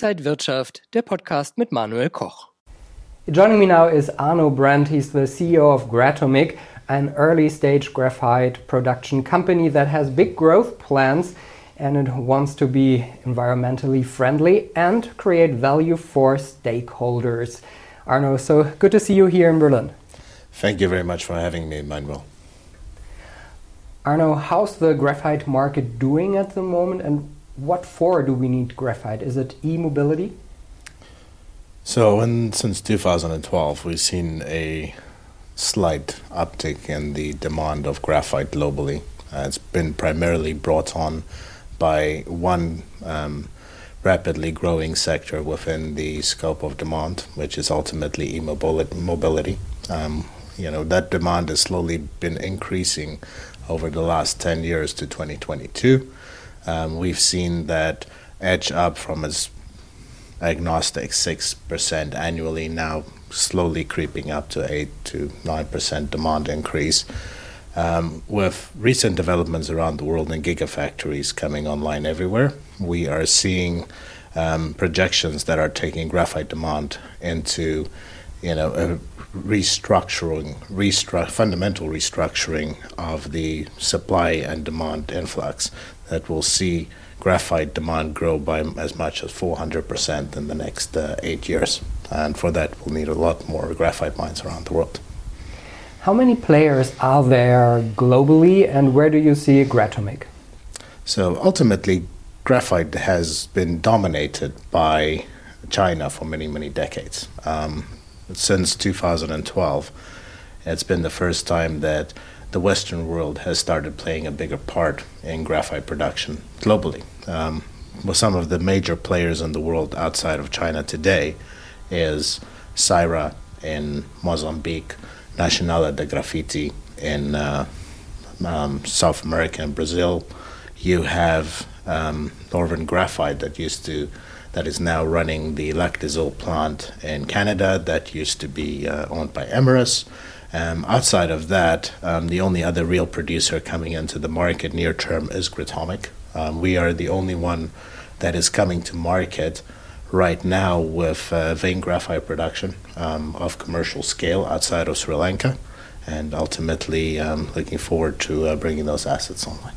Inside Wirtschaft, der Podcast mit Manuel Koch. Joining me now is Arno Brandt. He's the CEO of Gratomic, an early stage graphite production company that has big growth plans and it wants to be environmentally friendly and create value for stakeholders. Arno, so good to see you here in Berlin. Thank you very much for having me, Manuel. Arno, how's the graphite market doing at the moment and what for do we need graphite? Is it e mobility? So, in, since 2012, we've seen a slight uptick in the demand of graphite globally. Uh, it's been primarily brought on by one um, rapidly growing sector within the scope of demand, which is ultimately e-mobility. Um, you know that demand has slowly been increasing over the last 10 years to 2022. Um, we've seen that edge up from its agnostic 6% annually, now slowly creeping up to 8 to 9% demand increase. Um, with recent developments around the world and gigafactories coming online everywhere, we are seeing um, projections that are taking graphite demand into, you know, a restructuring, restru- fundamental restructuring of the supply and demand influx that will see graphite demand grow by as much as 400% in the next uh, eight years. And for that, we'll need a lot more graphite mines around the world. How many players are there globally, and where do you see Gratomic? So ultimately, graphite has been dominated by China for many, many decades. Um, since 2012, it's been the first time that the Western world has started playing a bigger part in graphite production globally. Um, well, some of the major players in the world outside of China today is Syrah in Mozambique, Nacional de Grafite in uh, um, South America and Brazil. You have um, Northern Graphite that used to that is now running the Lac des Iles plant in Canada that used to be uh, owned by Imerys. Um, outside of that, um, the only other real producer coming into the market near term is Gratomic. Um, we are the only one that is coming to market right now with uh, vein graphite production um, of commercial scale outside of Sri Lanka, and ultimately um, looking forward to uh, bringing those assets online.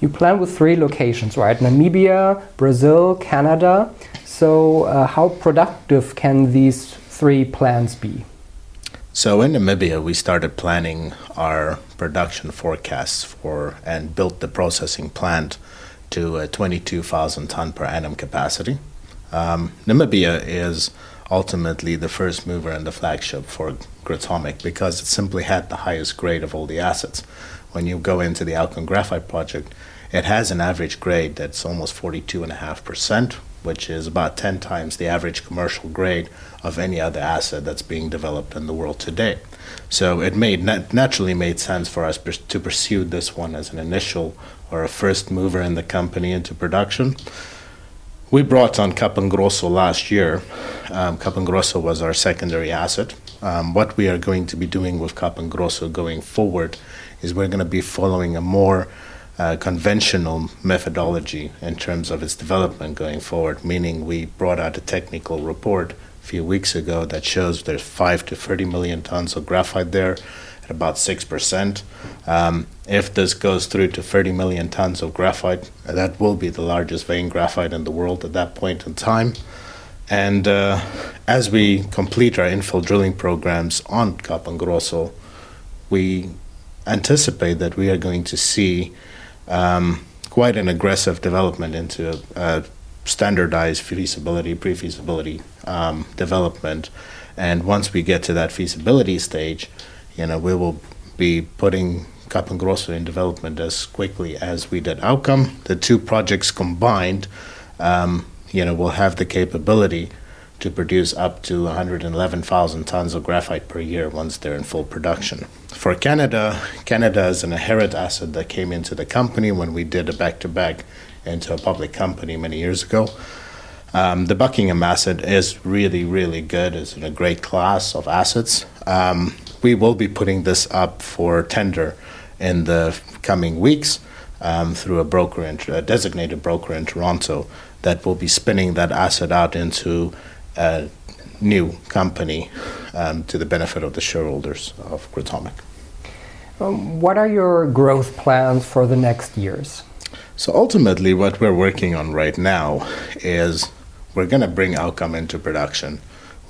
You plan with three locations, right? Namibia, Brazil, Canada. So, uh, how productive can these three plants be? So in Namibia, we started planning our production forecasts for and built the processing plant to a 22,000 ton per annum capacity. Um, Namibia is ultimately the first mover and the flagship for Gratomic because it simply had the highest grade of all the assets. When you go into the Aukam Graphite project, it has an average grade that's almost 42.5%, which is about 10 times the average commercial grade of any other asset that's being developed in the world today. So it made naturally made sense for us to pursue this one as an initial or a first mover in the company into production. We brought on Capim Grosso last year. Um, Capim Grosso was our secondary asset. Um, what we are going to be doing with Capim Grosso going forward is we're going to be following a more uh, conventional methodology in terms of its development going forward, meaning we brought out a technical report a few weeks ago that shows there's 5 to 30 million tons of graphite there at about 6%. Um, if this goes through to 30 million tons of graphite, that will be the largest vein graphite in the world at that point in time. And uh, as we complete our infill drilling programs on Capim Grosso, we anticipate that we are going to see um, quite an aggressive development into a standardized feasibility, pre feasibility um, development. And once we get to that feasibility stage, you know, we will be putting Capim Grosso in development as quickly as we did Aukam. The two projects combined, um, you know, will have the capability to produce up to 111,000 tons of graphite per year once they're in full production. For Canada, Canada is an inherent asset that came into the company when we did a back-to-back into a public company many years ago. Um, the Buckingham asset is really, really good. It's in a great class of assets. Um, we will be putting this up for tender in the coming weeks um, through a broker, in, a designated broker in Toronto that will be spinning that asset out into a new company um, to the benefit of the shareholders of Gratomic. Um, what are your growth plans for the next years? So ultimately, what we're working on right now is we're going to bring Aukam into production.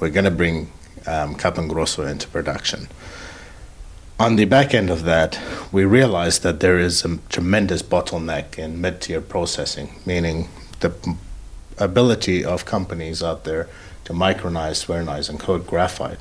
We're going to bring um, Capim Grosso into production. On the back end of that, we realized that there is a tremendous bottleneck in mid tier processing, meaning the ability of companies out there to micronize, spherize, and coat graphite,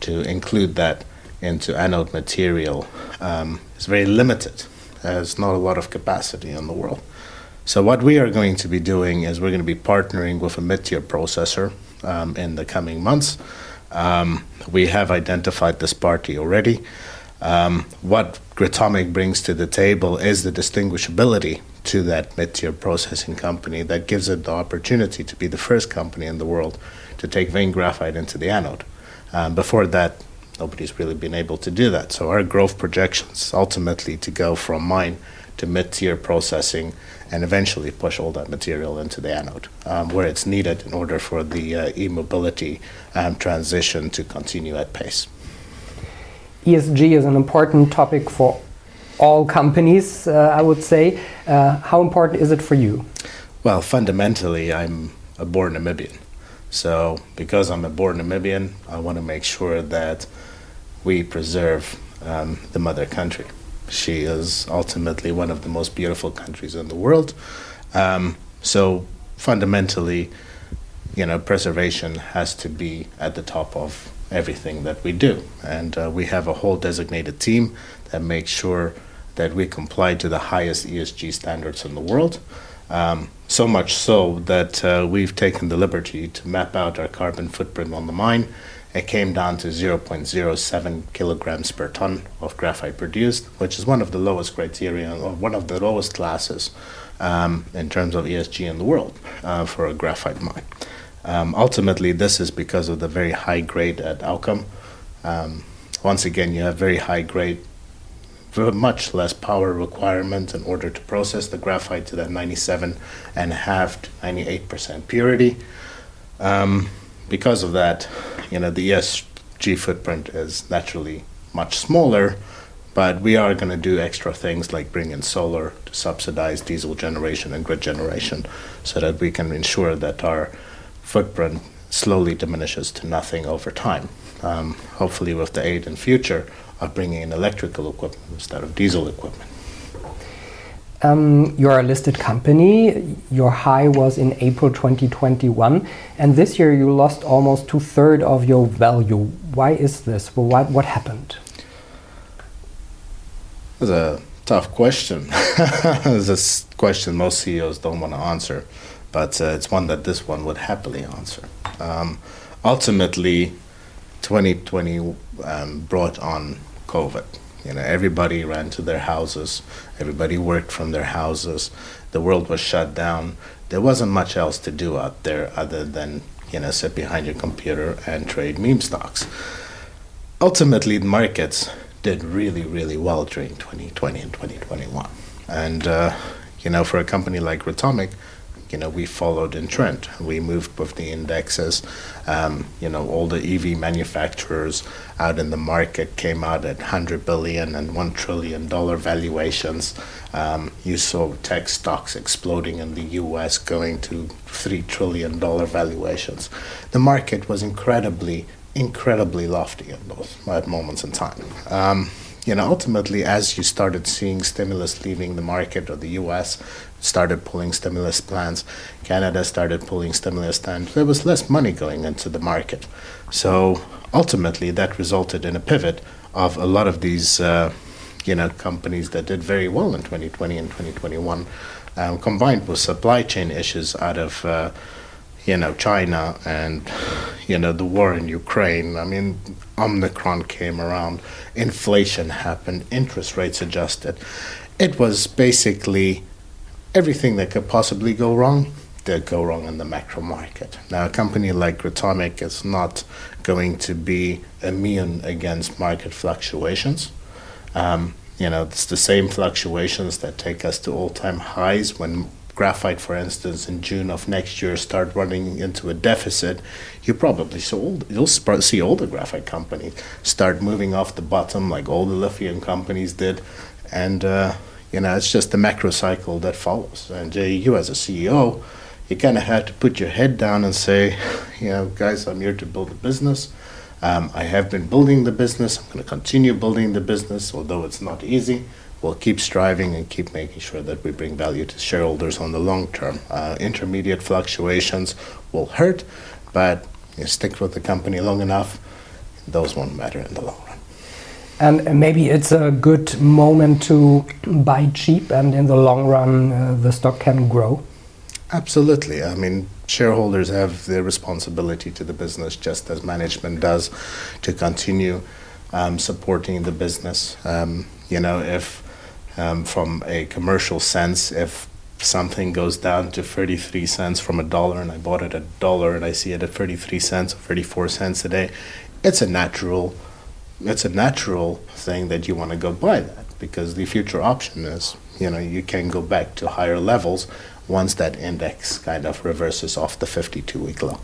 to include that into anode material, um, is very limited. There's not a lot of capacity in the world. So what we are going to be doing is we're going to be partnering with a mid-tier processor um, in the coming months. Um, we have identified this party already. Um, what Gratomic brings to the table is the distinguishability to that mid-tier processing company that gives it the opportunity to be the first company in the world to take vein graphite into the anode. Um, before that, nobody's really been able to do that. So our growth projections ultimately to go from mine to mid-tier processing and eventually push all that material into the anode um, where it's needed in order for the uh, e-mobility um, transition to continue at pace. ESG is an important topic for all companies, uh, I would say. Uh, how important is it for you? Well, fundamentally, I'm a born Namibian. So, because I'm a born Namibian, I want to make sure that we preserve um, the mother country. She is ultimately one of the most beautiful countries in the world. Um, so, fundamentally, you know, preservation has to be at the top of everything that we do. And uh, we have a whole designated team that makes sure that we comply to the highest ESG standards in the world. Um, so much so that uh, we've taken the liberty to map out our carbon footprint on the mine. It came down to 0.07 kilograms per ton of graphite produced, which is one of the lowest criteria, or one of the lowest classes um, in terms of ESG in the world uh, for a graphite mine. Um, ultimately, this is because of the very high grade at Aukam. Um, once again, you have very high grade much less power requirement in order to process the graphite to that 97 and a half to 98% purity. Um, because of that, you know, the ESG footprint is naturally much smaller, but we are going to do extra things like bring in solar to subsidize diesel generation and grid generation so that we can ensure that our footprint slowly diminishes to nothing over time. Um, hopefully, with the aid in future of bringing in electrical equipment instead of diesel equipment. Um, you're a listed company. Your high was in April 2021, and this year you lost almost two thirds of your value. Why is this? Well, what, what happened? That's a tough question. it's a question most CEOs don't want to answer, but uh, it's one that this one would happily answer. Um, ultimately, 2020 um, brought on COVID. You know, everybody ran to their houses. Everybody worked from their houses. The world was shut down. There wasn't much else to do out there other than you know sit behind your computer and trade meme stocks. Ultimately, the markets did really, really well during 2020 and 2021. And uh, you know, for a company like Gratomic, you know, we followed in trend. We moved with the indexes. Um, you know, all the EV manufacturers out in the market came out at 100 billion and 1 trillion dollar valuations. Um, you saw tech stocks exploding in the US going to 3 trillion dollar valuations. The market was incredibly, incredibly lofty at those at moments in time. Um, you know, ultimately, as you started seeing stimulus leaving the market, or the U.S. started pulling stimulus plans, Canada started pulling stimulus plans, there was less money going into the market. So ultimately, that resulted in a pivot of a lot of these, uh, you know, companies that did very well in 2020 and 2021, um, combined with supply chain issues out of. Uh, you know, China and, you know, the war in Ukraine. I mean, Omicron came around, inflation happened, interest rates adjusted. It was basically everything that could possibly go wrong did go wrong in the macro market. Now, a company like Gratomic is not going to be immune against market fluctuations. Um, you know, it's the same fluctuations that take us to all time highs when graphite, for instance, in June of next year start running into a deficit, you probably. You'll see all the graphite companies start moving off the bottom, like all the lithium companies did, and uh, you know it's just the macro cycle that follows. And uh, you, as a CEO, you kind of have to put your head down and say, you know, guys, I'm here to build a business. Um, I have been building the business. I'm going to continue building the business, although it's not easy we'll keep striving and keep making sure that we bring value to shareholders on the long term. Uh, intermediate fluctuations will hurt, but you stick with the company long enough, those won't matter in the long run. And maybe it's a good moment to buy cheap, and in the long run, uh, the stock can grow. Absolutely. I mean, shareholders have the responsibility to the business just as management does to continue um, supporting the business. Um, you know, if um, from a commercial sense, if something goes down to 33 cents from a dollar and I bought it at a dollar and I see it at 33 cents or 34 cents a day, it's a natural it's a natural thing that you want to go buy that because the future option is you know you can go back to higher levels once that index kind of reverses off the 52 week low.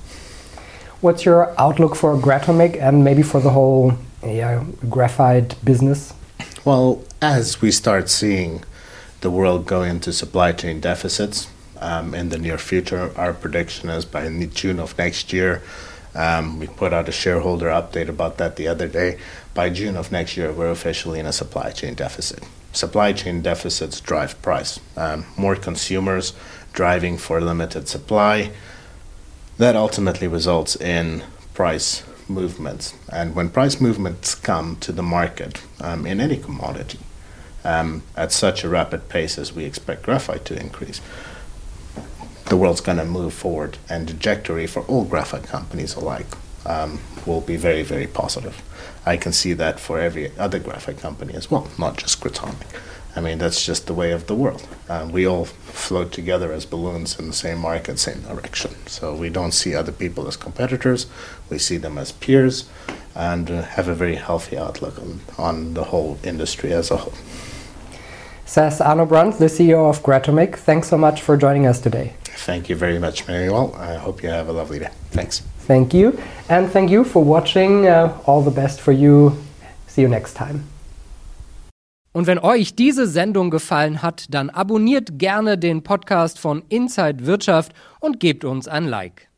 What's your outlook for Gratomic and maybe for the whole yeah, graphite business? Well, as we start seeing the world go into supply chain deficits um, in the near future, our prediction is by June of next year. Um, we put out a shareholder update about that the other day. By June of next year, we're officially in a supply chain deficit. Supply chain deficits drive price. Um, more consumers driving for limited supply. That ultimately results in price movements. And when price movements come to the market um, in any commodity um, at such a rapid pace as we expect graphite to increase, the world's going to move forward, and trajectory for all graphite companies alike um, will be very, very positive. I can see that for every other graphite company as well, not just Gratomic. I mean, that's just the way of the world. Uh, we all float together as balloons in the same market, same direction. So we don't see other people as competitors. We see them as peers and uh, have a very healthy outlook on, on the whole industry as a whole. Says Arno Brandt, the CEO of Gratomic. Thanks so much for joining us today. Thank you very much, Manuel. I hope you have a lovely day. Thanks. Thank you. And thank you for watching. Uh, all the best for you. See you next time. Und wenn euch diese Sendung gefallen hat, dann abonniert gerne den Podcast von Inside Wirtschaft und gebt uns ein Like.